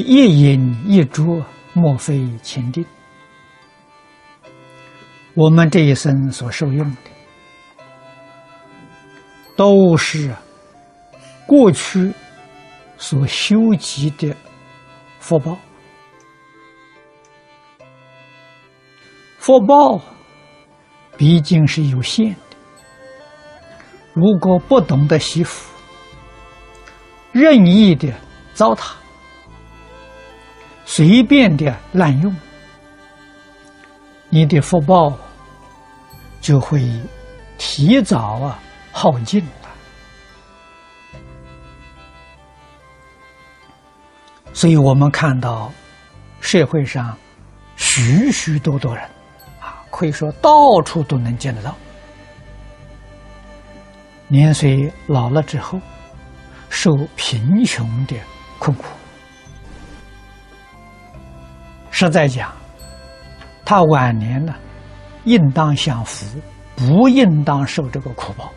一饮一啄，莫非前定。我们这一生所受用的，都是过去所修集的福报。福报毕竟是有限的，如果不懂得惜福，任意的糟蹋，随便的滥用，你的福报就会提早啊耗尽了。所以我们看到社会上许许多多人啊。可以说到处都能见得到。年岁老了之后，受贫穷的困苦，实在讲，他晚年呢，应当享福，不应当受这个苦报。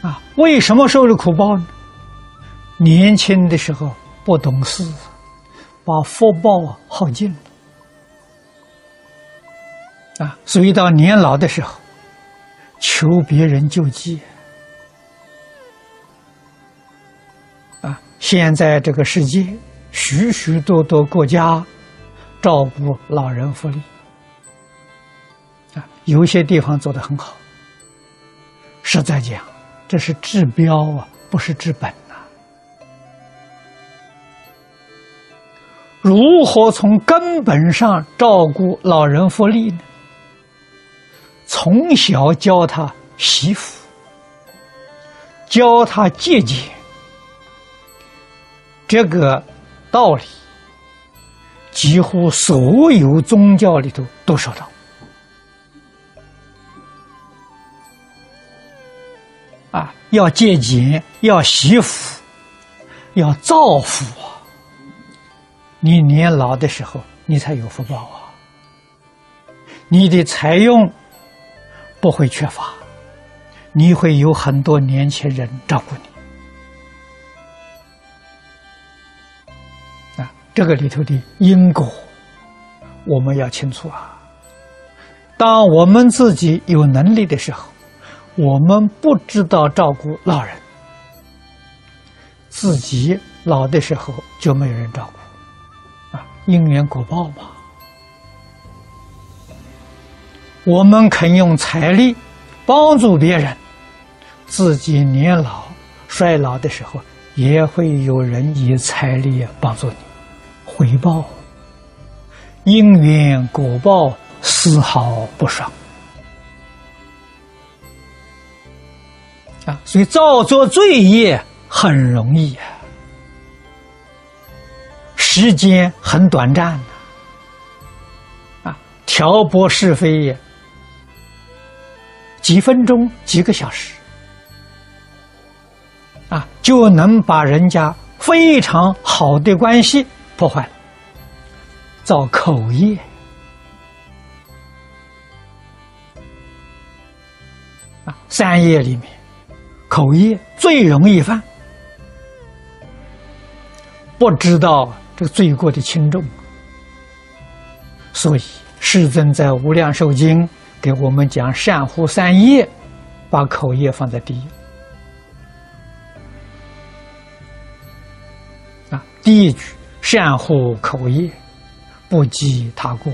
啊，为什么受这苦报呢？年轻的时候不懂事，把福报耗尽了。啊，所以到年老的时候，求别人救济。啊，现在这个世界许许多多国家照顾老人福利，啊，有些地方做得很好。实在讲，这是治标啊，不是治本呐。如何从根本上照顾老人福利呢？从小教他惜福，教他节俭，这个道理几乎所有宗教里头都说到。啊，要戒俭，要惜福，要造福啊！你年老的时候，你才有福报啊！你的财用。不会缺乏，你会有很多年轻人照顾你这个里头的因果，我们要清楚啊。当我们自己有能力的时候，我们不知道照顾老人，自己老的时候就没有人照顾啊，因缘果报嘛。我们肯用财力帮助别人，自己年老衰老的时候，也会有人以财力帮助你，回报因缘果报丝毫不爽啊！所以造作罪业很容易啊，时间很短暂啊，挑拨是非也。几分钟、几个小时，啊，就能把人家非常好的关系破坏了，造口业。啊，三业里面，口业最容易犯，不知道这个罪过的轻重，所以世尊在《无量寿经》。给我们讲善护三业，把口业放在第一。啊，第一句善护口业，不积他过。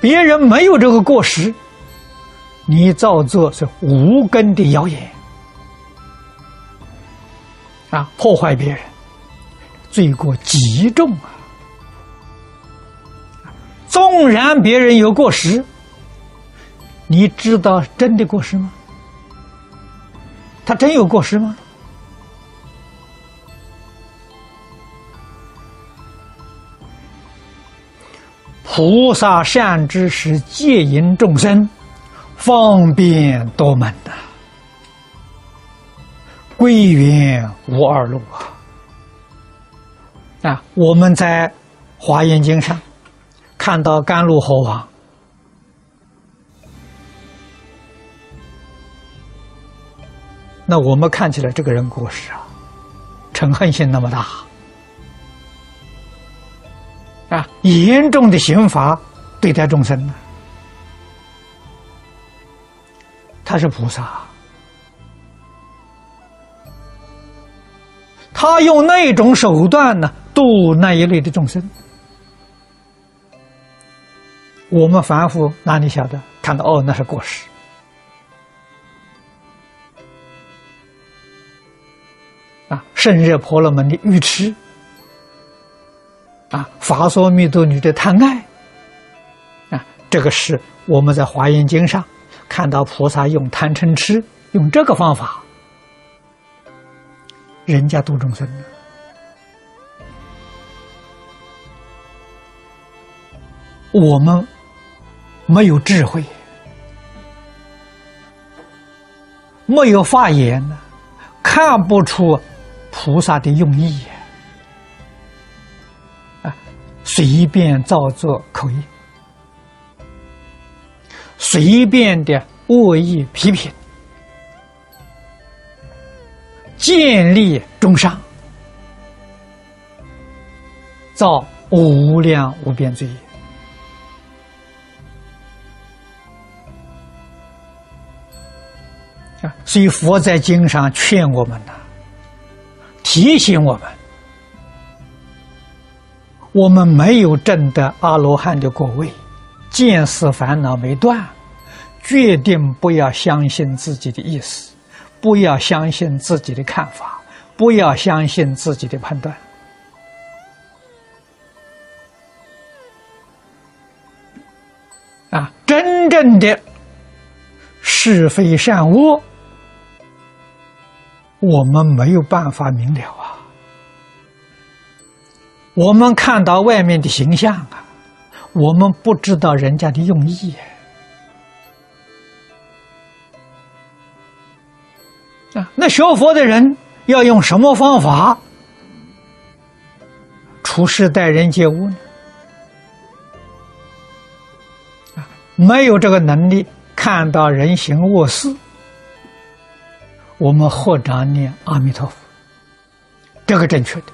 别人没有这个过失，你造作是无根的谣言，啊，破坏别人，罪过极重啊。纵然别人有过失，你知道真的过失吗？他真有过失吗？菩萨善知识戒引众生，方便多门呐，归元无二路啊！啊，我们在华严经上。看到甘露猴王那我们看起来这个人过失啊，嗔恨心那么大严重的刑罚对待众生呢，他是菩萨，他用那种手段呢度那一类的众生，我们凡夫哪里晓得？看到哦，那是过失。啊，圣热婆罗门的愚痴，啊，法所弥陀女的贪爱，啊，这个是我们在华严经上看到菩萨用贪嗔痴用这个方法，人家度众生我们没有智慧，没有发言呢，看不出。菩萨的用意，随便造作口业，随便的恶意批评，建立中伤，造无量无边罪业啊！所以佛在经上劝我们呐。提醒我们，我们没有证得阿罗汉的果位，见思烦恼没断，决定不要相信自己的意思，不要相信自己的看法，不要相信自己的判断。啊，真正的是非善恶。我们没有办法明了啊！我们看到外面的形象啊，我们不知道人家的用意啊。那学佛的人要用什么方法处事待人接物呢？没有这个能力看到人行恶事。我们合掌念阿弥陀佛，这个正确的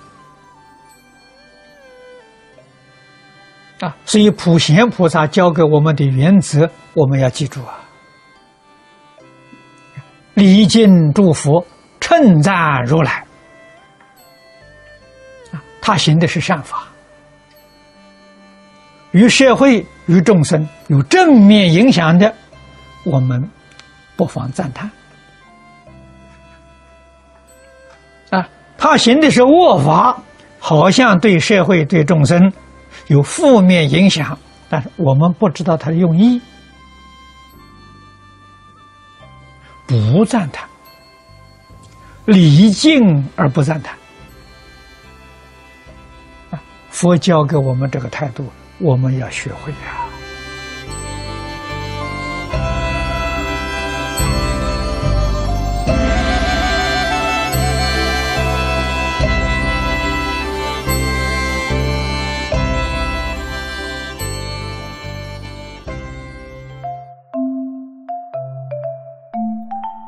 啊！所以普贤菩萨教给我们的原则，我们要记住啊！礼敬诸佛，称赞如来啊！他行的是善法，与社会与众生有正面影响的，我们不妨赞叹。啊他行的是恶法，好像对社会、对众生有负面影响，但是我们不知道他的用意，不赞叹，礼敬而不赞叹。佛教给我们这个态度，我们要学会啊。